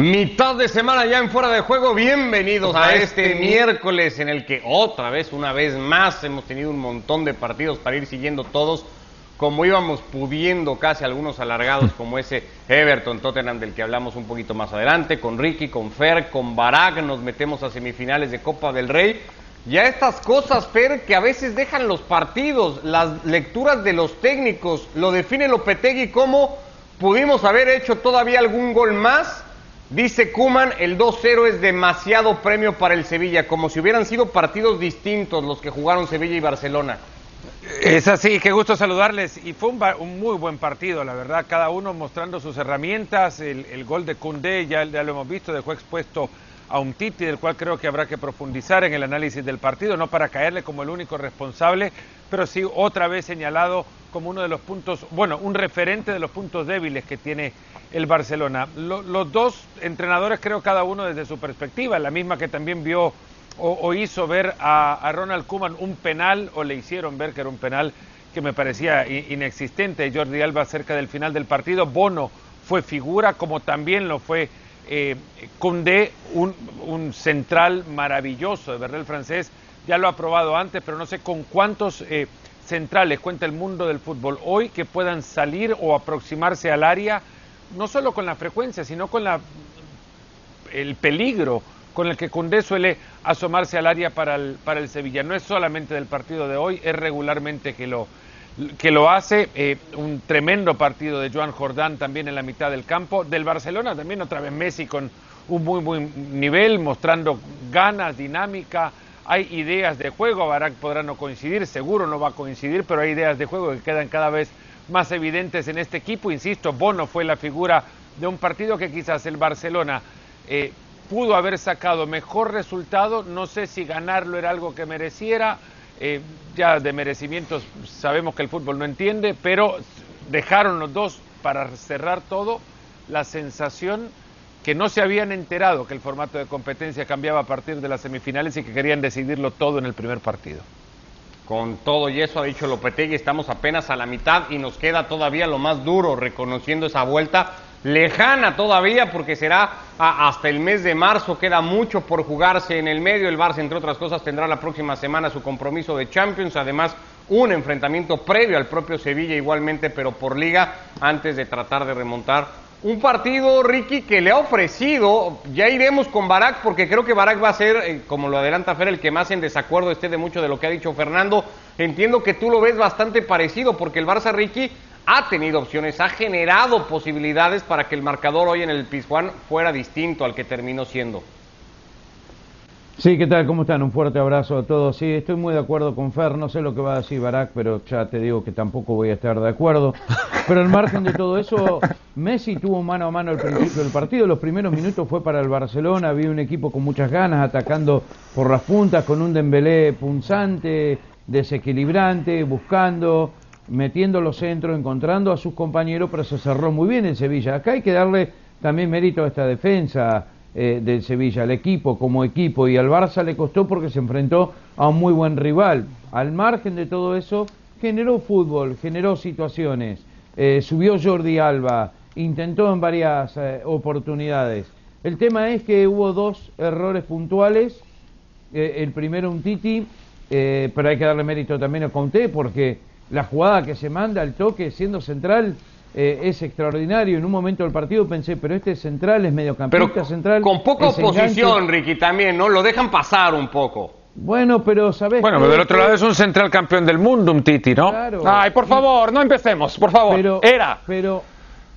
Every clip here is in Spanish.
Mitad de semana ya en fuera de juego, bienvenidos a este miércoles en el que otra vez, una vez más, hemos tenido un montón de partidos para ir siguiendo todos como íbamos pudiendo, casi algunos alargados como ese Everton Tottenham del que hablamos un poquito más adelante, con Ricky, con Fer, con Barak, nos metemos a semifinales de Copa del Rey. Ya estas cosas, Fer, que a veces dejan los partidos, las lecturas de los técnicos, lo define Lopetegui como pudimos haber hecho todavía algún gol más Dice Kuman, el 2-0 es demasiado premio para el Sevilla, como si hubieran sido partidos distintos los que jugaron Sevilla y Barcelona. Es así, qué gusto saludarles. Y fue un, muy buen partido, la verdad, cada uno mostrando sus herramientas. El, gol de Cundé, ya, ya, lo hemos visto, dejó expuesto a un Titi, del cual creo que habrá que profundizar en el análisis del partido, no para caerle como el único responsable, pero sí otra vez señalado como uno de los puntos, bueno, un referente de los puntos débiles que tiene el Barcelona. los dos entrenadores creo cada uno desde su perspectiva, la misma que también vio o, hizo ver a, Ronald Koeman un penal o le hicieron ver que era un penal que me parecía inexistente. Jordi Alba cerca del final del partido, Bono fue figura como también lo fue eh, Condé, un, central maravilloso, de verdad el francés ya lo ha probado antes, pero no sé con cuántos eh, centrales cuenta el mundo del fútbol hoy que puedan salir o aproximarse al área no solo con la frecuencia, sino con la, el peligro con el que Cundé suele asomarse al área para el, para el Sevilla. No es solamente del partido de hoy, es regularmente que lo, que lo hace. Eh, un tremendo partido de Joan Jordán también en la mitad del campo. Del Barcelona también otra vez Messi con un muy buen nivel, mostrando ganas, dinámica. Hay ideas de juego, Barak podrá no coincidir, seguro no va a coincidir, pero hay ideas de juego que quedan cada vez más evidentes en este equipo. Insisto, Bono fue la figura de un partido que quizás el Barcelona eh, pudo haber sacado mejor resultado. No sé si ganarlo era algo que mereciera. Eh, ya de merecimientos sabemos que el fútbol no entiende, pero dejaron los dos para cerrar todo la sensación que no se habían enterado que el formato de competencia cambiaba a partir de las semifinales y que querían decidirlo todo en el primer partido. Con todo y eso ha dicho Lopetegui, estamos apenas a la mitad y nos queda todavía lo más duro, reconociendo esa vuelta lejana todavía porque será hasta el mes de marzo, queda mucho por jugarse en el medio, el Barça entre otras cosas tendrá la próxima semana su compromiso de Champions, además un enfrentamiento previo al propio Sevilla igualmente, pero por liga, antes de tratar de remontar un partido, Ricky, que le ha ofrecido, ya iremos con Barak, porque creo que Barak va a ser, eh, como lo adelanta Fer, el que más en desacuerdo esté de mucho de lo que ha dicho Fernando. Entiendo que tú lo ves bastante parecido, porque el Barça, Ricky, ha tenido opciones, ha generado posibilidades para que el marcador hoy en el Pizjuán fuera distinto al que terminó siendo. Sí, ¿qué tal? ¿Cómo están? Un fuerte abrazo a todos. Sí, estoy muy de acuerdo con Fer, no sé lo que va a decir Barak, pero ya te digo que tampoco voy a estar de acuerdo. Pero al margen de todo eso, Messi tuvo mano a mano al principio del partido, los primeros minutos fue para el Barcelona, había un equipo con muchas ganas, atacando por las puntas, con un Dembélé punzante, desequilibrante, buscando, metiendo los centros, encontrando a sus compañeros, pero se cerró muy bien en Sevilla. Acá hay que darle también mérito a esta defensa eh, del Sevilla, al equipo como equipo, y al Barça le costó porque se enfrentó a un muy buen rival. Al margen de todo eso, generó fútbol, generó situaciones, eh, subió Jordi Alba, intentó en varias eh, oportunidades. El tema es que hubo dos errores puntuales, el primero un Titi, pero hay que darle mérito también a Conté porque la jugada que se manda, el toque siendo central, eh, es extraordinario. En un momento del partido pensé, pero este central es mediocampista pero central. Con poca oposición, Ricky, también, ¿no? Lo dejan pasar un poco. Bueno, pero sabes. Bueno, pero del otro lado es un central campeón del mundo, un Titi, ¿no? Claro. Ay, por favor, no empecemos, por favor. Pero, Era. Pero.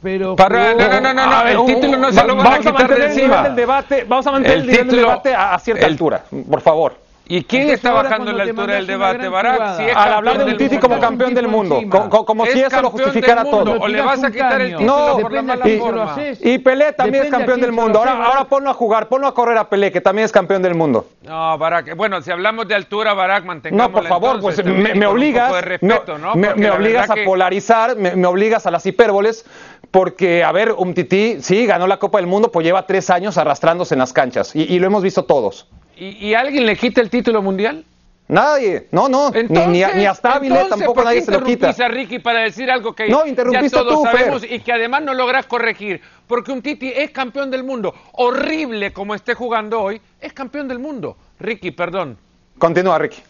Pero. no, no, no, no, el título no se lo van a quitar de encima. Del debate, vamos a mantener el, nivel del debate a, cierta altura, por favor. ¿Y quién está bajando en la altura del debate, Barak? Si Al hablar de un Titi como campeón del mundo, como, si eso lo justificara todo. ¿O le vas a quitar el título por la mala forma? Y Pelé también es campeón del mundo. Ahora, ahora ponlo a jugar, ponlo a correr a Pelé, que también es campeón del mundo. No, Barak, bueno, si hablamos de altura, Barak, mantengamos No, por favor, pues me, obligas, me, obligas a polarizar, me, obligas a las hipérboles, porque, a ver, un Titi, sí, ganó la Copa del Mundo, pues lleva tres años arrastrándose en las canchas, y lo hemos visto todos. ¿Y, alguien le quita el título mundial? Nadie. No, no. ni, ni, a Stabile tampoco nadie se lo quita. a Ricky para decir algo que no, ya todos sabemos y que además no logras corregir? Porque un Titi es campeón del mundo. Horrible como esté jugando hoy, es campeón del mundo. Ricky, perdón. Continúa, Ricky.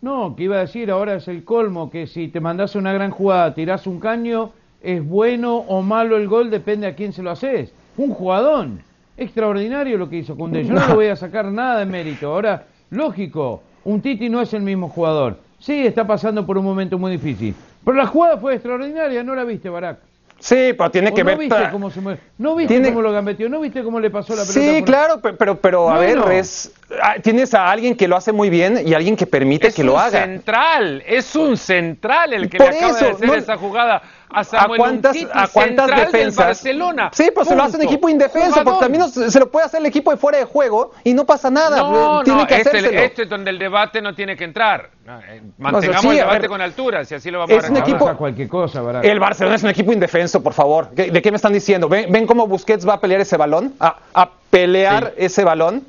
No, que iba a decir, ahora es el colmo, que si te mandas una gran jugada, tirás un caño, es bueno o malo el gol, depende a quién se lo haces. Un jugadón. Extraordinario lo que hizo Cundé. Yo no le voy a sacar nada de mérito. Ahora, lógico, un Titi no es el mismo jugador. Sí, está pasando por un momento muy difícil. Pero la jugada fue extraordinaria, ¿no la viste, Barak? Sí, pero tiene que no ver. Viste cómo se ¿No viste cómo lo gambeteó? ¿No viste cómo le pasó la pelota? Sí, claro, pero, pero a ver, es, ah, tienes a alguien que lo hace muy bien y alguien que permite que lo haga. Es un central, es un central el que le acaba de hacer esa jugada a Samuel ¿A cuántas, ¿a cuántas defensas? Barcelona. Sí, pues se lo hace un equipo indefenso, porque también se lo puede hacer el equipo de fuera de juego y no pasa nada. No, tiene que este, este, es donde el debate no tiene que entrar. Eh, mantengamos el debate con altura, si así lo vamos es a un equipo, cualquier cosa, El Barcelona es un equipo indefenso, por favor. ¿De qué me están diciendo? ¿Ven, cómo Busquets va a pelear ese balón? ¿A, pelear ese balón?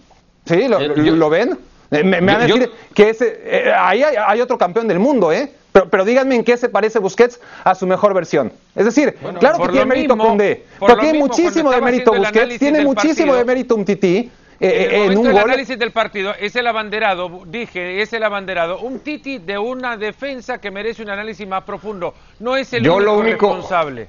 ¿Sí? ¿Lo, eh, ven? Eh, me, van a decir que ese, ahí hay otro campeón del mundo, ¿eh? Pero, díganme en qué se parece Busquets a su mejor versión. Es decir, claro que tiene mérito Condé, pero tiene muchísimo de mérito Busquets, tiene muchísimo de mérito un tití. Eh, en, un el análisis del partido es el abanderado, dije, es el abanderado, un Titi de una defensa que merece un análisis más profundo. No es el único responsable.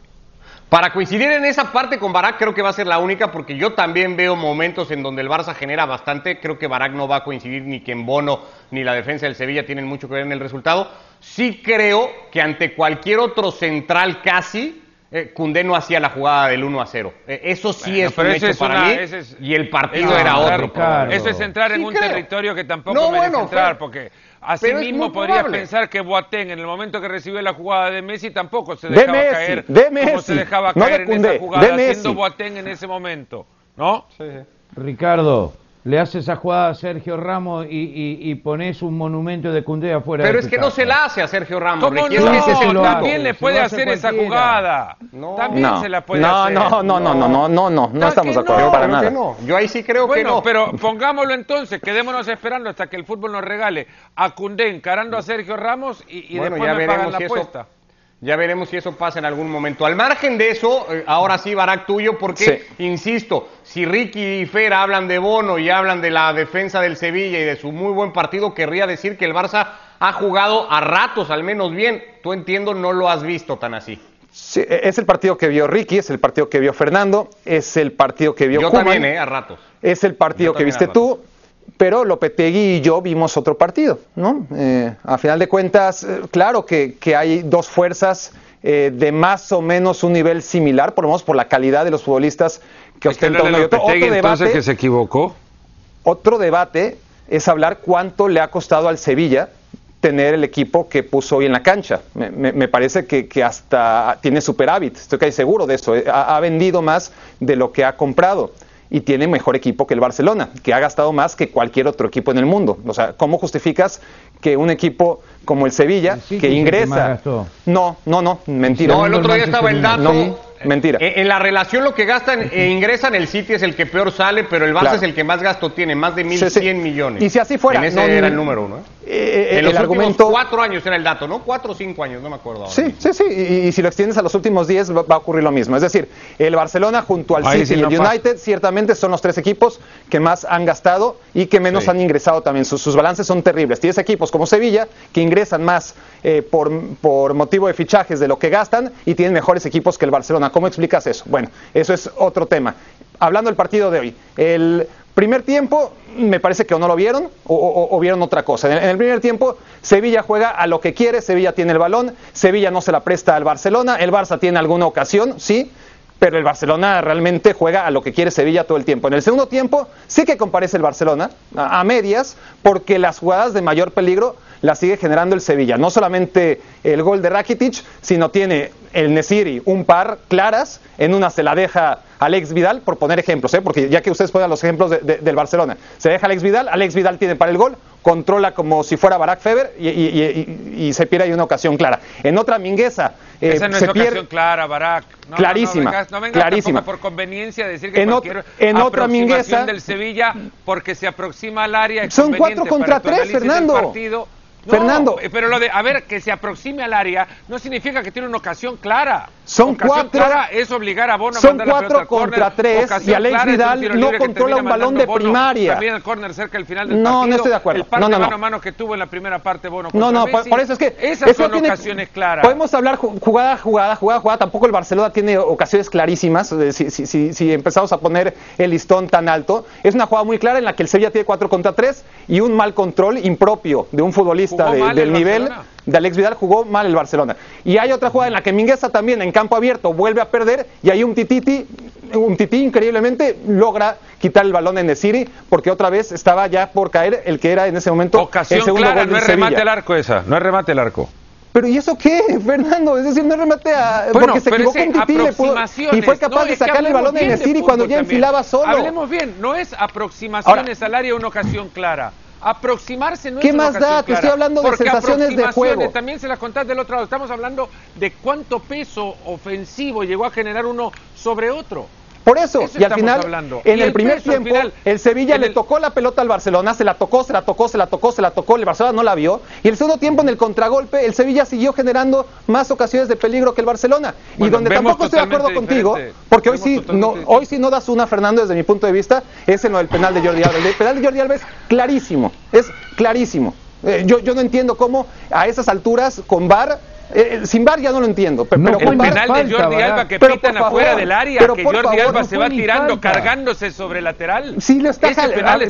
Para coincidir en esa parte con Barak creo que va a ser la única porque yo también veo momentos en donde el Barça genera bastante. Creo que Barak no va a coincidir ni que en Bono ni la defensa del Sevilla tienen mucho que ver en el resultado. Sí creo que ante cualquier otro central casi, eh, no hacía la jugada del 1 a 0. Eh, eso sí es un hecho para mí y el partido era otro. Eso es entrar en un territorio que tampoco no, merece entrar porque Asimismo, podría pensar que Boateng, en el momento que recibió la jugada de Messi, tampoco se dejaba caer como se dejaba caer en esa jugada, haciendo Boateng en ese momento, ¿no? Ricardo, le haces esa jugada a Sergio Ramos y, pones un monumento de Cundé afuera. Pero es que no se la hace a Sergio Ramos. ¿Cómo no? También le puede hacer esa jugada. No. También se la puede hacer. No, no, no, no, no, no, no, no, estamos de acuerdo para nada. Yo ahí sí creo que no. pero pongámoslo entonces, quedémonos esperando hasta que el fútbol nos regale a Cundé encarando a Sergio Ramos y, después me pagan la apuesta. Ya veremos si eso pasa en algún momento. Al margen de eso, eh, ahora sí, Barak tuyo, porque, insisto, si Ricky y Fer hablan de Bono y hablan de la defensa del Sevilla y de su muy buen partido, querría decir que el Barça ha jugado a ratos, al menos bien. Tú entiendo, no lo has visto tan así. Sí, e, es el partido que vio Ricky, es el partido que vio Fernando, es el partido que vio Yo también, eh, a ratos. Es el partido que viste tú pero Lopetegui y yo vimos otro partido, ¿no? Eh, a final de cuentas, eh, claro que, hay dos fuerzas eh, de más o menos un nivel similar, por lo menos por la calidad de los futbolistas que ostentan uno y otro. Otro debate, que se equivocó. Otro debate es hablar cuánto le ha costado al Sevilla tener el equipo que puso hoy en la cancha. Me, parece que, hasta tiene superávit, estoy casi seguro de eso. ha vendido más de lo que ha comprado y tiene mejor equipo que el Barcelona, que ha gastado más que cualquier otro equipo en el mundo. O sea, ¿cómo justificas que un equipo como el Sevilla, que ingresa... no, no, no, mentira. No, el otro día estaba el dato... Mentira. Eh, en, la relación lo que gastan e ingresan, el City es el que peor sale, pero el Barça es el que más gasto tiene, más de 1.100 millones. Y si así fuera. En ese era el número uno. ¿eh? Eh, en los el argumento... cuatro años era el dato, ¿no? Cuatro o cinco años, no me acuerdo. Sí, sí, sí. Y, si lo extiendes a los últimos diez va, a ocurrir lo mismo. Es decir, el Barcelona junto al City y el United ciertamente son los tres equipos que más han gastado y que menos han ingresado también. Sus, sus, balances son terribles. Tienes equipos como Sevilla que ingresan más por, por motivo de fichajes de lo que gastan y tienen mejores equipos que el Barcelona. ¿Cómo explicas eso? Bueno, eso es otro tema. Hablando del partido de hoy, el primer tiempo me parece que o no lo vieron o, vieron otra cosa. En el, primer tiempo Sevilla juega a lo que quiere, Sevilla tiene el balón, Sevilla no se la presta al Barcelona, el Barça tiene alguna ocasión, sí, pero el Barcelona realmente juega a lo que quiere Sevilla todo el tiempo. En el segundo tiempo sí que comparece el Barcelona a medias porque las jugadas de mayor peligro la sigue generando el Sevilla. No solamente el gol de Rakitic, sino tiene el Nesiri un par claras, en una se la deja Alex Vidal, por poner ejemplos, ¿eh? porque ya que ustedes ponen los ejemplos del Barcelona, se deja Alex Vidal, Alex Vidal tiene para el gol, controla como si fuera Barack Feber y, se pierde ahí una ocasión clara. En otra Mingueza. Eh, Esa no es ocasión clara, Barack. clarísima. No, vengas, clarísima. por conveniencia decir que en, cualquier en otra Mingueza del Sevilla porque se aproxima al área. Son cuatro contra tres, Fernando. Fernando. Pero lo de, a ver, que se aproxime al área no significa que tiene una ocasión clara. Son cuatro. Clara es obligar a Bono a mandar cuatro la contra tres y Alex Vidal no controla un balón de primaria. También el córner cerca del final del no, partido. No, estoy de acuerdo. El par no, no, mano a mano que tuvo en la primera parte Bono No, no, por, eso es que esas son ocasiones claras. Podemos hablar jugada, jugada, jugada, jugada. Tampoco el Barcelona tiene ocasiones clarísimas. Si, si, si, si empezamos a poner el listón tan alto, es una jugada muy clara en la que el Sevilla tiene cuatro contra tres y un mal control impropio de un futbolista de, del nivel de Alex Vidal jugó mal el Barcelona. Y hay otra jugada en la que Mingueza también en campo abierto vuelve a perder y ahí un tititi, un tití increíblemente logra quitar el balón en Nesiri porque otra vez estaba ya por caer el que era en ese momento Ocasión el segundo clara, gol no es remate al arco esa, no es remate al arco. Pero ¿y eso qué, Fernando? Es decir, no remate a... porque se equivocó un tití y fue capaz de sacarle el balón en Nesiri cuando ya enfilaba solo. Hablemos bien, no es aproximaciones al área una ocasión clara aproximarse no ¿Qué es más da? Te estoy hablando de sensaciones de juego. También se las contás del otro lado. Estamos hablando de cuánto peso ofensivo llegó a generar uno sobre otro. Por eso, y al final, en el, primer tiempo, el Sevilla le tocó la pelota al Barcelona, se la tocó, se la tocó, se la tocó, se la tocó, el Barcelona no la vio. Y el segundo tiempo, en el contragolpe, el Sevilla siguió generando más ocasiones de peligro que el Barcelona. y donde tampoco estoy de acuerdo contigo, porque hoy sí, no, hoy sí no das una, Fernando, desde mi punto de vista, es en lo del penal de Jordi Alba. El penal de Jordi Alba es clarísimo, es clarísimo. Eh, yo, yo no entiendo cómo a esas alturas, con VAR, eh, eh, sin bar ya no lo entiendo. Pero, el penal de Jordi Alba que pitan afuera del área, que Jordi Alba se va tirando cargándose sobre el lateral. Sí, lo está penal,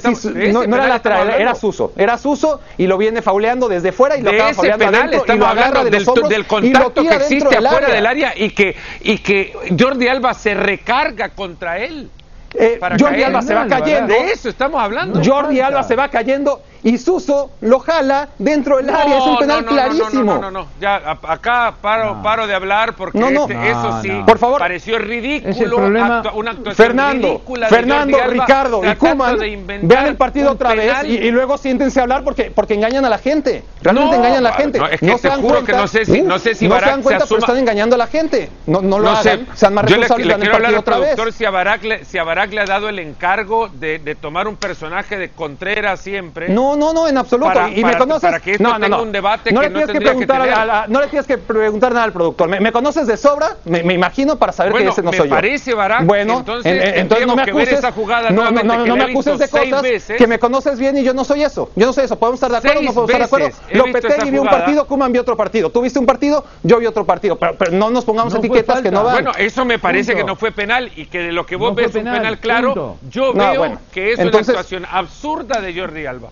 no, era lateral, era Suso. Era Suso y lo viene fauleando desde fuera y lo acaba fauleando adentro y lo agarra de del, los del contacto que existe afuera del área y que, y que Jordi Alba se recarga contra él. Eh, Jordi Alba se va cayendo. De eso estamos hablando. Jordi Alba se va cayendo y Suso lo jala dentro del área. Es un penal clarísimo. No, no, no, Ya, acá paro, paro de hablar porque este, eso sí Por favor. pareció ridículo. una actuación Fernando, ridícula Fernando, de Ricardo y Kuman, vean el partido otra vez y, luego siéntense a hablar porque, porque engañan a la gente. Realmente engañan a la gente. No, es que se dan juro cuenta, que no sé si, no sé si no se dan cuenta, pero están engañando a la gente. No, no lo hagan. Sean más responsables Yo le, le quiero hablar al productor si a, Barak le, si a Barak le ha dado el encargo de, de tomar un personaje de Contreras siempre. No, no, no, en absoluto y me conoces. Para que no, no, no. un debate no que le tienes que preguntar a no le tienes que preguntar nada al productor. Me, conoces de sobra, me, imagino, para saber que ese no soy yo. parece, Barack, bueno, entonces, entonces no me acuses. esa jugada no, no, no, no me acuses de cosas que me conoces bien y yo no soy eso. Yo no soy eso. Podemos estar de acuerdo o no podemos estar de acuerdo. Lopetegui vio un partido, Kuman vio otro partido. Tú viste un partido, yo vi otro partido. Pero, no nos pongamos etiquetas que no van. Bueno, eso me parece que no fue penal y que de lo que vos ves un penal claro, yo veo que es una actuación absurda de Jordi Alba.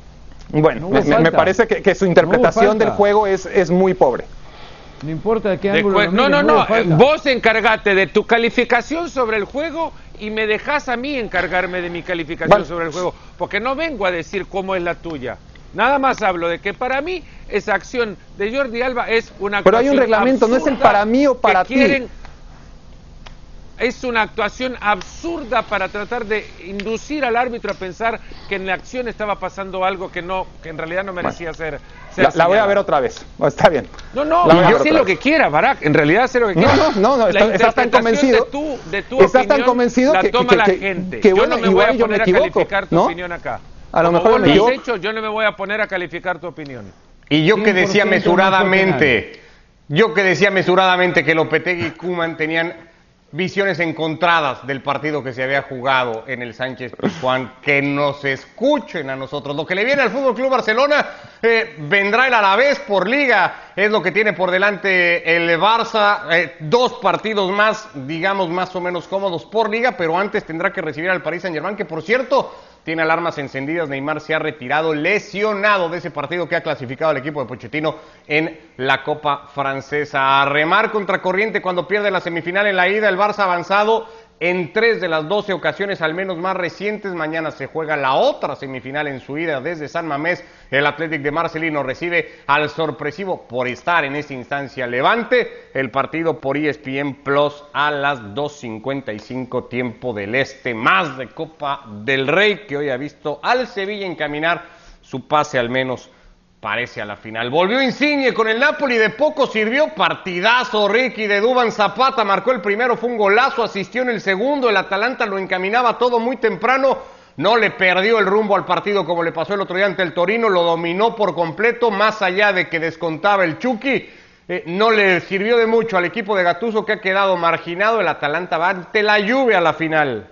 Bueno, me, parece que, su interpretación del juego es, es muy pobre. No importa de qué ángulo. no, no, no. Vos encargate de tu calificación sobre el juego y me dejas a mí encargarme de mi calificación sobre el juego. Porque no vengo a decir cómo es la tuya. Nada más hablo de que para mí esa acción de Jordi Alba es una Pero hay un reglamento, no es el para mí o para ti es una actuación absurda para tratar de inducir al árbitro a pensar que en la acción estaba pasando algo que no, que en realidad no merecía ser. la, voy a ver otra vez. Está bien. No, no, sé lo que quiera, Barack. En realidad sé lo que quiera. No, no, no, estás tan convencido. De tu, de tu estás tan convencido la toma la gente. yo no me voy a poner a calificar tu opinión acá. A lo mejor me hecho, yo no me voy a poner a calificar tu opinión. Y yo que decía mesuradamente, yo que decía mesuradamente que Lopetegui y Kuman tenían visiones encontradas del partido que se había jugado en el Sánchez Pizjuán, que nos escuchen a nosotros. Lo que le viene al Fútbol Club Barcelona eh, vendrá el Alavés por liga, es lo que tiene por delante el Barça, eh, dos partidos más, digamos más o menos cómodos por liga, pero antes tendrá que recibir al Paris Saint-Germain, que por cierto tiene alarmas encendidas. Neymar se ha retirado lesionado de ese partido que ha clasificado al equipo de Pochettino en la Copa Francesa. A remar contra corriente cuando pierde la semifinal en la ida, el Barça avanzado en tres de las doce ocasiones al menos más recientes. Mañana se juega la otra semifinal en su ida desde San Mamés. El Athletic de Marcelino recibe al sorpresivo por estar en esta instancia Levante. El partido por ESPN Plus a las 2.55 tiempo del Este. Más de Copa del Rey que hoy ha visto al Sevilla encaminar su pase al menos parece a la final. Volvió Insigne con el Napoli, de poco sirvió partidazo Ricky de Duban Zapata, marcó el primero, fue un golazo, asistió en el segundo, el Atalanta lo encaminaba todo muy temprano, no le perdió el rumbo al partido como le pasó el otro día ante el Torino, lo dominó por completo, más allá de que descontaba el Chucky, eh, no le sirvió de mucho al equipo de Gatuso que ha quedado marginado, el Atalanta va ante la lluvia a la final.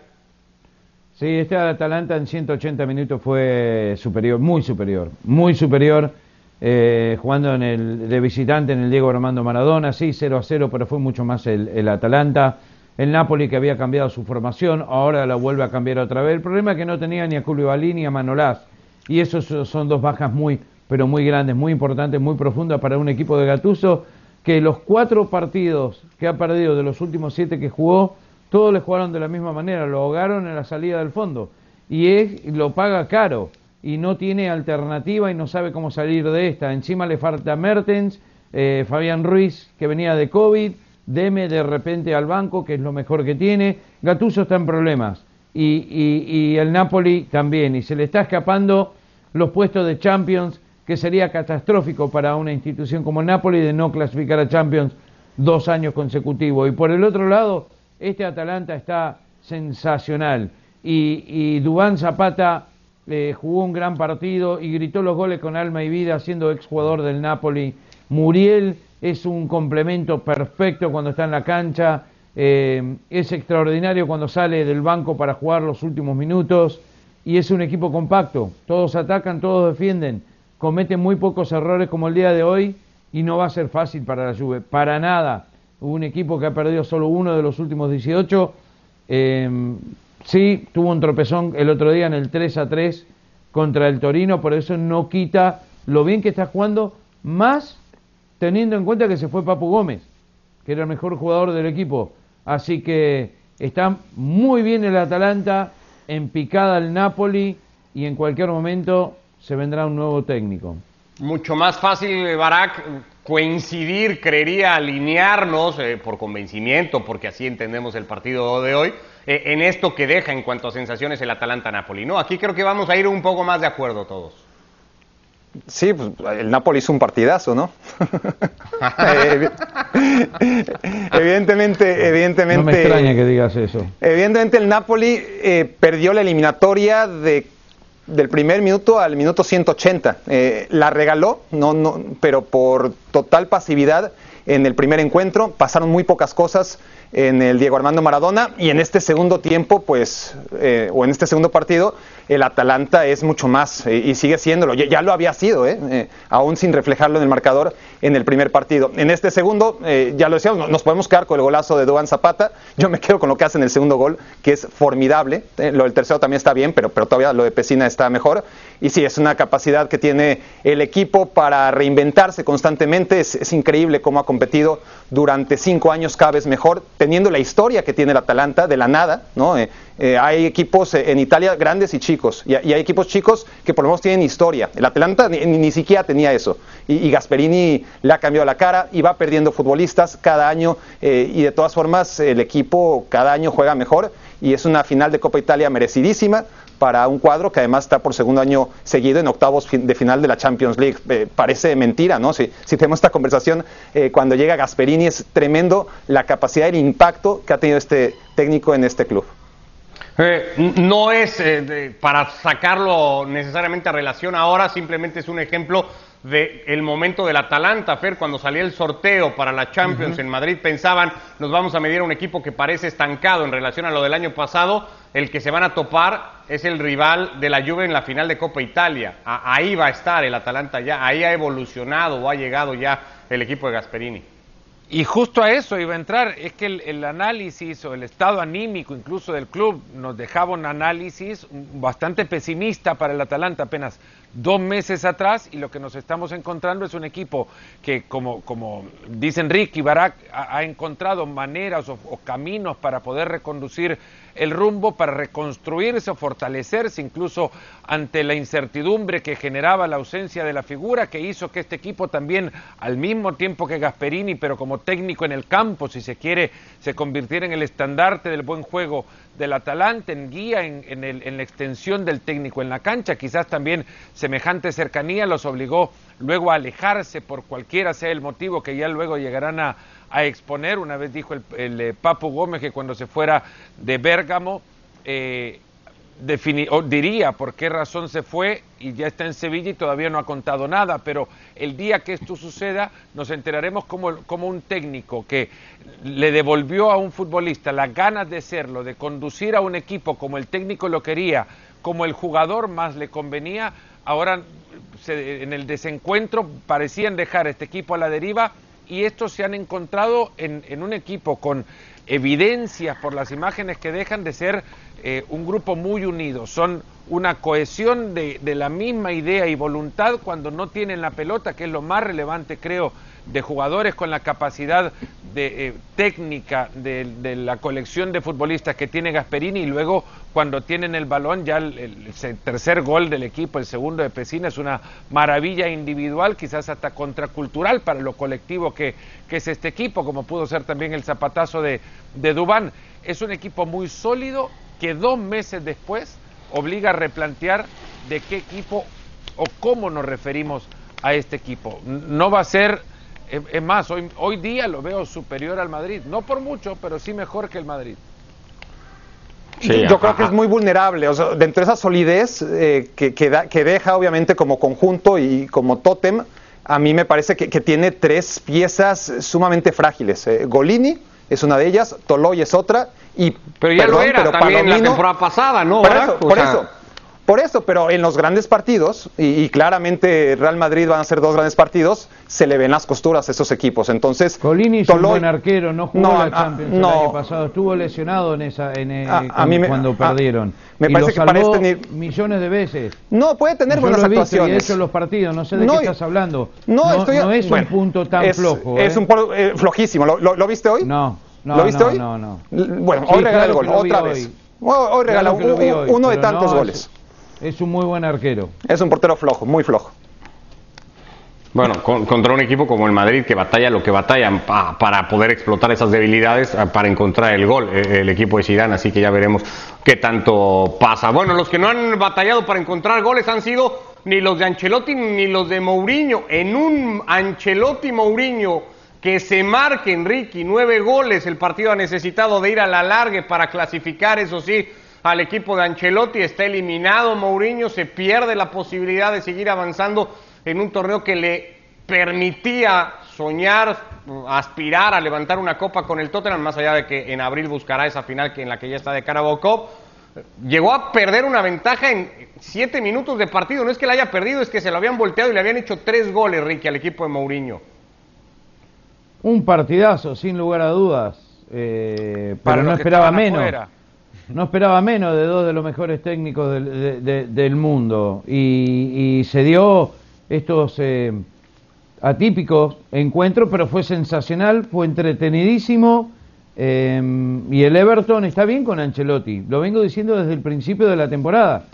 Sí, este Atalanta en 180 minutos fue superior, muy superior, muy superior, eh, jugando en el, de visitante en el Diego Armando Maradona, sí, 0 a 0, pero fue mucho más el, Atalanta. El Napoli que había cambiado su formación, ahora la vuelve a cambiar otra vez. El problema es que no tenía ni a Balín ni a Manolás. Y esos son dos bajas muy, pero muy grandes, muy importantes, muy profundas para un equipo de Gatuso que los cuatro partidos que ha perdido de los últimos siete que jugó, todos le jugaron de la misma manera, lo ahogaron en la salida del fondo. Y es, lo paga caro y no tiene alternativa y no sabe cómo salir de esta. Encima le falta Mertens, eh, Fabián Ruiz, que venía de COVID, Deme de repente al banco, que es lo mejor que tiene. Gatuso está en problemas. Y, y el Napoli también. Y se le está escapando los puestos de Champions, que sería catastrófico para una institución como el Napoli de no clasificar a Champions dos años consecutivos. Y por el otro lado, este Atalanta está sensacional y, Dubán Zapata eh, jugó un gran partido y gritó los goles con alma y vida siendo exjugador del Napoli. Muriel es un complemento perfecto cuando está en la cancha, eh, es extraordinario cuando sale del banco para jugar los últimos minutos y es un equipo compacto. Todos atacan, todos defienden, cometen muy pocos errores como el día de hoy y no va a ser fácil para la Juve, para nada. Un equipo que ha perdido solo uno de los últimos 18. Em, sí, tuvo un tropezón el otro día en el 3 a 3 contra el Torino, por eso no quita lo bien que está jugando, más teniendo en cuenta que se fue Papu Gómez, que era el mejor jugador del equipo. Así que está muy bien el Atalanta, en picada el Napoli y en cualquier momento se vendrá un nuevo técnico. Mucho más fácil, Barak, coincidir, creería alinearnos eh, por convencimiento, porque así entendemos el partido de hoy, eh, en esto que deja en cuanto a sensaciones el Atalanta-Napoli. No, aquí creo que vamos a ir un poco más de acuerdo todos. Sí, pues el Napoli hizo un partidazo, ¿no? evidentemente, evidentemente. No me extraña que digas eso. Evidentemente el Napoli eh, perdió la eliminatoria de del primer minuto al minuto 180. Eh, la regaló, no, no, pero por total pasividad en el primer encuentro. Pasaron muy pocas cosas en el Diego Armando Maradona y en este segundo tiempo, pues, eh, o en este segundo partido, el Atalanta es mucho más eh, y sigue siéndolo. Ya, lo había sido, eh, aún sin reflejarlo en el marcador en el primer partido. En este segundo, ya lo decíamos, nos podemos quedar con el golazo de Duan Zapata. Yo me quedo con lo que hace en el segundo gol, que es formidable. lo del tercero también está bien, pero, pero todavía lo de Pesina está mejor. Y sí, es una capacidad que tiene el equipo para reinventarse constantemente. Es, es increíble cómo ha competido durante cinco años cada vez mejor teniendo la historia que tiene el Atalanta de la nada, ¿no? Eh, eh, hay equipos eh, en Italia grandes y chicos, y, hay equipos chicos que por lo menos tienen historia. El Atalanta ni, siquiera tenía eso, y, Gasperini le ha cambiado la cara y va perdiendo futbolistas cada año, y de todas formas el equipo cada año juega mejor, y es una final de Copa Italia merecidísima, para un cuadro que además está por segundo año seguido en octavos de final de la Champions League. Eh, parece mentira, ¿no? Si, si tenemos esta conversación eh, cuando llega Gasperini, es tremendo la capacidad el impacto que ha tenido este técnico en este club. Eh, no es para sacarlo necesariamente a relación ahora, simplemente es un ejemplo del momento del Atalanta, Fer, cuando salía el sorteo para la Champions en Madrid, pensaban, nos vamos a medir a un equipo que parece estancado en relación a lo del año pasado, el que se van a topar es el rival de la Juve en la final de Copa Italia. ahí va a estar el Atalanta ya, ahí ha evolucionado o ha llegado ya el equipo de Gasperini. Y justo a eso iba a entrar, es que el, análisis o el estado anímico incluso del club nos dejaba un análisis bastante pesimista para el Atalanta apenas dos meses atrás y lo que nos estamos encontrando es un equipo que como, como dicen Ricky Barak ha, encontrado maneras o, caminos para poder reconducir el rumbo para reconstruirse o fortalecerse, incluso ante la incertidumbre que generaba la ausencia de la figura, que hizo que este equipo también, al mismo tiempo que Gasperini, pero como técnico en el campo, si se quiere, se convirtiera en el estandarte del buen juego del Atalante, en guía en, en la extensión del técnico en la cancha. Quizás también semejante cercanía los obligó luego a alejarse por cualquiera sea el motivo que ya luego llegarán a, exponer. Una vez dijo el, eh, Papo Gómez que cuando se fuera de Bérgamo, eh, diría por qué razón se fue y ya está en Sevilla y todavía no ha contado nada, pero el día que esto suceda nos enteraremos como, como un técnico que le devolvió a un futbolista las ganas de serlo, de conducir a un equipo como el técnico lo quería, como el jugador más le convenía, ahora en el desencuentro parecían dejar este equipo a la deriva y estos se han encontrado en, un equipo con evidencias por las imágenes que dejan de ser eh, un grupo muy unido. Son una cohesión de, la misma idea y voluntad cuando no tienen la pelota, que es lo más relevante, creo, de jugadores con la capacidad de, eh, técnica de, la colección de futbolistas que tiene Gasperini y luego cuando tienen el balón ya el, tercer gol del equipo, el segundo de Pesina es una maravilla individual, quizás hasta contracultural para lo colectivo que, que es este equipo, como pudo ser también el zapatazo de, de Dubán. Es un equipo muy sólido que dos meses después obliga a replantear de qué equipo o cómo nos referimos a este equipo. No va a ser es más, hoy, hoy día lo veo superior al Madrid. No por mucho, pero sí mejor que el Madrid. yo creo que es muy vulnerable. O sea, dentro de esa solidez eh, que, que, deja, obviamente, como conjunto y como tótem, a mí me parece que, tiene tres piezas sumamente frágiles. Eh, Golini es una de ellas, Toloy es otra. Y, pero ya lo era también la temporada pasada, ¿no? Por eso, por eso. Por eso, pero en los grandes partidos, y, claramente Real Madrid van a ser dos grandes partidos, se le ven las costuras a esos equipos. Entonces, Colini es un buen arquero, no jugó la Champions el año pasado, estuvo lesionado en esa, en, eh, cuando, perdieron. Me parece que para este millones de veces. No, puede tener buenas actuaciones. Y hecho los partidos, no sé de qué estás hablando. No, no, es un punto tan flojo. Es ¿eh? un eh, flojísimo. ¿Lo, viste hoy? No. ¿Lo viste hoy? No, no. Bueno, hoy regala el gol, otra vez. Hoy, regala uno de tantos goles. Es un muy buen arquero. Es un portero flojo, muy flojo. Bueno, contra un equipo como el Madrid que batalla lo que batalla para poder explotar esas debilidades, para encontrar el gol, e, el equipo de Zidane, así que ya veremos qué tanto pasa. Bueno, los que no han batallado para encontrar goles han sido ni los de Ancelotti ni los de Mourinho. En un Ancelotti Mourinho que se marque Enrique nueve goles, el partido ha necesitado de ir a la largue para clasificar, eso sí, al equipo de Ancelotti, está eliminado Mourinho, se pierde la posibilidad de seguir avanzando en un torneo que le permitía soñar, aspirar a levantar una copa con el Tottenham, más allá de que en abril buscará esa final que en la que ya está de Carabao Cup. Llegó a perder una ventaja en siete minutos de partido. No es que la haya perdido, es que se lo habían volteado y le habían hecho tres goles, Ricky, al equipo de Mourinho. Un partidazo, sin lugar a dudas. Eh, pero no esperaba menos. No esperaba menos de dos de los mejores técnicos del, mundo y, se dio estos eh, atípicos encuentros, pero fue sensacional, fue entretenidísimo eh, y el Everton está bien con Ancelotti, lo vengo diciendo desde el principio de la temporada.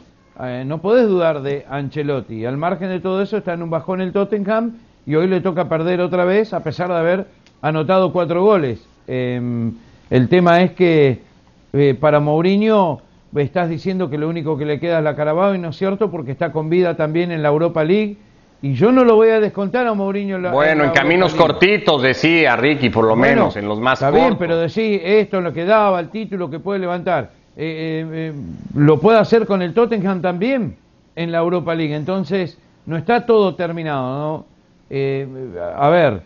Eh, no podés dudar de Ancelotti. Al margen de todo eso está en un bajón el Tottenham y hoy le toca perder otra vez a pesar de haber anotado cuatro goles. el tema es que eh, para Mourinho estás diciendo que lo único que le queda es la Carabao y no es cierto porque está con vida también en la Europa League y yo no lo voy a descontar a Mourinho. La, bueno, en, caminos cortitos decía Ricky, por lo menos, en los más está bien, pero decir esto es lo que daba, el título que puede levantar. Eh, eh, lo puede hacer con el Tottenham también en la Europa League. Entonces, no está todo terminado, ¿no? a ver,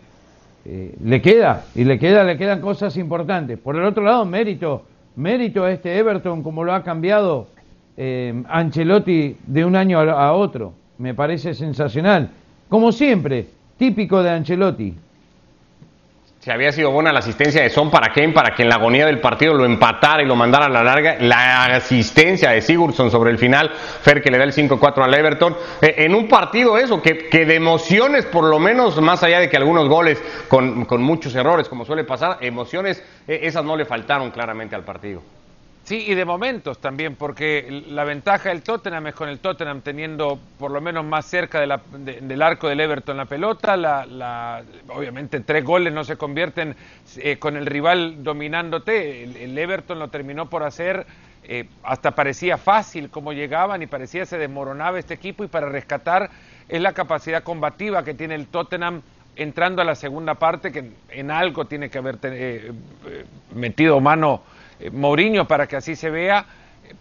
le queda, y le queda, le quedan cosas importantes. Por el otro lado, mérito mérito a este Everton como lo ha cambiado eh, Ancelotti de un año a, otro. Me parece sensacional. Como siempre, típico de Ancelotti. Si había sido buena la asistencia de Son para Kane, para que en la agonía del partido lo empatara y lo mandara a la larga. La asistencia de Sigurdsson sobre el final, Fer que le da el 5-4 al Everton. Eh, en un partido eso, que, que, de emociones, por lo menos, más allá de que algunos goles con, muchos errores, como suele pasar, emociones, eh, esas no le faltaron claramente al partido. Sí, y de momentos también, porque la ventaja del Tottenham es con el Tottenham teniendo por lo menos más cerca del arco del Everton la pelota. La, obviamente tres goles no se convierten eh, con el rival dominándote. El, Everton lo terminó por hacer, eh, hasta parecía fácil como llegaban y parecía se desmoronaba este equipo y para rescatar es la capacidad combativa que tiene el Tottenham entrando a la segunda parte, que en algo tiene que haber eh, metido mano eh, Mourinho para que así se vea,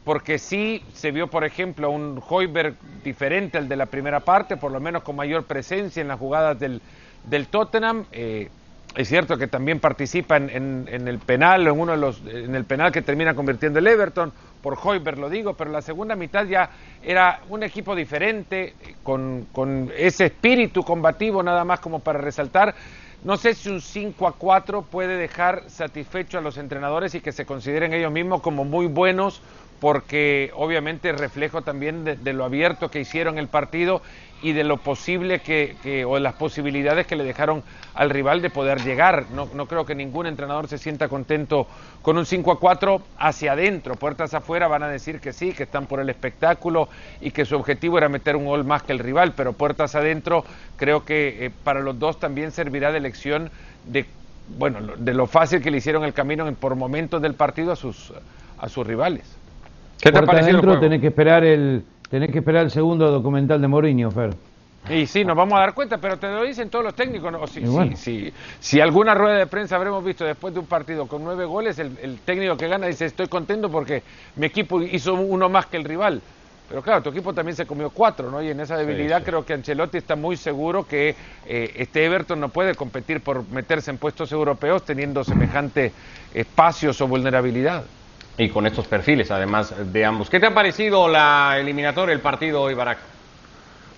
porque sí se vio, por ejemplo, un Hoiberg diferente al de la primera parte, por lo menos con mayor presencia en las jugadas del, del Tottenham. Eh, es cierto que también participa en, el penal, en uno de los, en el penal que termina convirtiendo el Everton, por Hoiberg lo digo, pero la segunda mitad ya era un equipo diferente, con, con ese espíritu combativo nada más como para resaltar no sé si un 5 a 4 puede dejar satisfecho a los entrenadores y que se consideren ellos mismos como muy buenos porque obviamente es reflejo también de, lo abierto que hicieron el partido y de lo posible que, o de las posibilidades que le dejaron al rival de poder llegar. No, creo que ningún entrenador se sienta contento con un 5 a 4 hacia adentro. Puertas afuera van a decir que sí, que están por el espectáculo y que su objetivo era meter un gol más que el rival, pero puertas adentro creo que eh, para los dos también servirá de lección de bueno, de lo fácil que le hicieron el camino por momentos del partido a sus, a sus rivales. ¿Qué te ha parecido? Tenés que esperar el Tenés que esperar el segundo documental de Mourinho, Fer. Y sí, nos vamos a dar cuenta, pero te lo dicen todos los técnicos. ¿no? Si, si, alguna rueda de prensa habremos visto después de un partido con nueve goles, el, técnico que gana dice estoy contento porque mi equipo hizo uno más que el rival. Pero claro, tu equipo también se comió cuatro, ¿no? Y en esa debilidad creo que Ancelotti está muy seguro que eh, este Everton no puede competir por meterse en puestos europeos teniendo semejante espacios o vulnerabilidad. Y con estos perfiles, además de ambos. ¿Qué te ha parecido la eliminatoria, el partido hoy, Barak?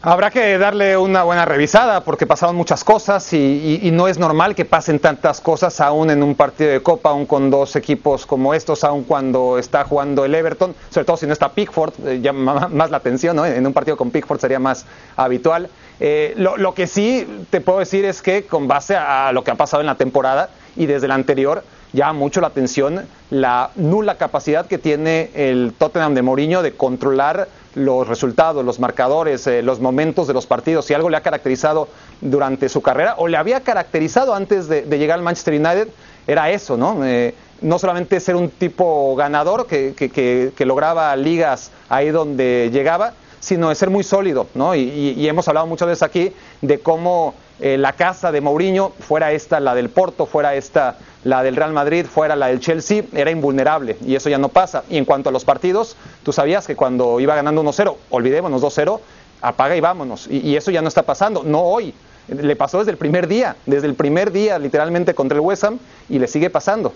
Habrá que darle una buena revisada porque pasaron muchas cosas y, no es normal que pasen tantas cosas aún en un partido de Copa, aún con dos equipos como estos, aún cuando está jugando el Everton, sobre todo si no está Pickford, eh, llama más la atención, ¿no? En un partido con Pickford sería más habitual. Eh, lo, lo, que sí te puedo decir es que con base a lo que ha pasado en la temporada y desde la anterior, llama mucho la atención la nula capacidad que tiene el Tottenham de Mourinho de controlar los resultados, los marcadores, eh, los momentos de los partidos. Si algo le ha caracterizado durante su carrera o le había caracterizado antes de, llegar al Manchester United, era eso, ¿no? Eh, no solamente ser un tipo ganador que, que, lograba ligas ahí donde llegaba, sino de ser muy sólido, ¿no? Y, hemos hablado muchas veces aquí de cómo eh, la casa de Mourinho, fuera esta la del Porto, fuera esta la del Real Madrid, fuera la del Chelsea, era invulnerable y eso ya no pasa. Y en cuanto a los partidos, tú sabías que cuando iba ganando 1-0, olvidémonos 2-0, apaga y vámonos. Y, eso ya no está pasando, no hoy. Le pasó desde el primer día, desde el primer día literalmente contra el West y le sigue pasando.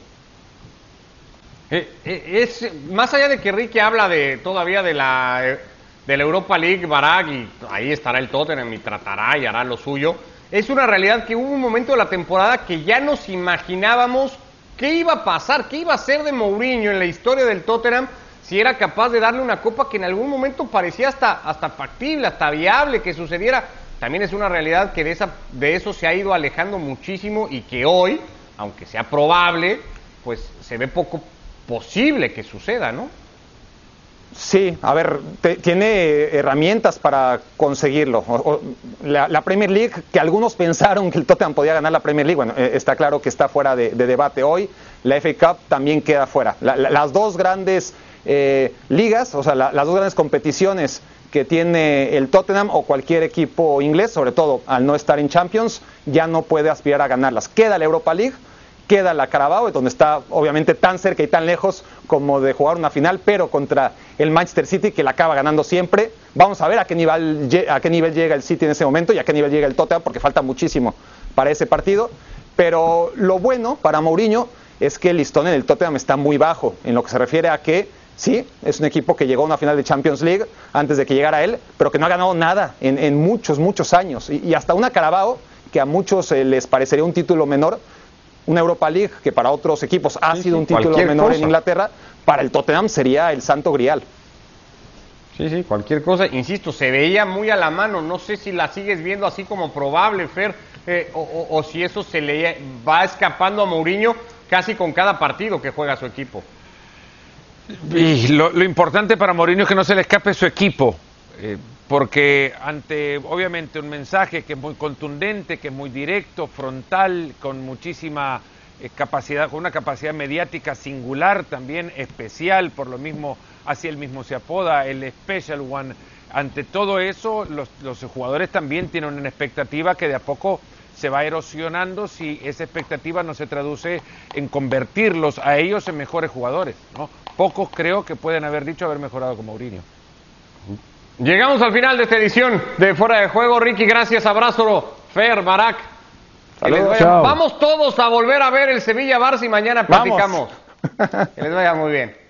Eh, eh, es más allá de que Ricky habla de todavía de la de la Europa League, Barak, y ahí estará el Tottenham y tratará y hará lo suyo es una realidad que hubo un momento de la temporada que ya nos imaginábamos qué iba a pasar, qué iba a ser de Mourinho en la historia del Tottenham si era capaz de darle una copa que en algún momento parecía hasta, hasta factible, hasta viable que sucediera. También es una realidad que de, esa, de eso se ha ido alejando muchísimo y que hoy, aunque sea probable, pues se ve poco posible que suceda, ¿no? Sí, a ver, tiene herramientas para conseguirlo. la, Premier League, que algunos pensaron que el Tottenham podía ganar la Premier League, bueno, eh, está claro que está fuera de, debate hoy. La FA Cup también queda fuera. las dos grandes eh, ligas, o sea, las dos grandes competiciones que tiene el Tottenham o cualquier equipo inglés, sobre todo al no estar en Champions, ya no puede aspirar a ganarlas. Queda la Europa League queda la Carabao, donde está obviamente tan cerca y tan lejos como de jugar una final, pero contra el Manchester City que la acaba ganando siempre. Vamos a ver a qué nivel, a qué nivel llega el City en ese momento y a qué nivel llega el Tottenham, porque falta muchísimo para ese partido. Pero lo bueno para Mourinho es que el listón en el Tottenham está muy bajo, en lo que se refiere a que sí, es un equipo que llegó a una final de Champions League antes de que llegara él, pero que no ha ganado nada en, muchos, muchos años. Y, hasta una Carabao, que a muchos eh, les parecería un título menor, una Europa League que para otros equipos ha sido un título menor en Inglaterra, para el Tottenham sería el santo grial. Sí, sí, cualquier cosa. Insisto, se veía muy a la mano. No sé si la sigues viendo así como probable, Fer, eh, o, si eso se le va escapando a Mourinho casi con cada partido que juega su equipo. Y lo, importante para Mourinho es que no se le escape su equipo, eh, porque ante obviamente un mensaje que es muy contundente, que es muy directo, frontal, con muchísima eh, capacidad, con una capacidad mediática singular también, especial, por lo mismo así él mismo se apoda, el Special One. Ante todo eso, los, los jugadores también tienen una expectativa que de a poco se va erosionando si esa expectativa no se traduce en convertirlos a ellos en mejores jugadores. ¿no? Pocos creo que pueden haber dicho haber mejorado con Mourinho. Llegamos al final de esta edición de Fuera de Juego. Ricky, gracias. Abrazo. Fer, Barak. Vamos todos a volver a ver el Sevilla Barça y mañana platicamos. que les vaya muy bien.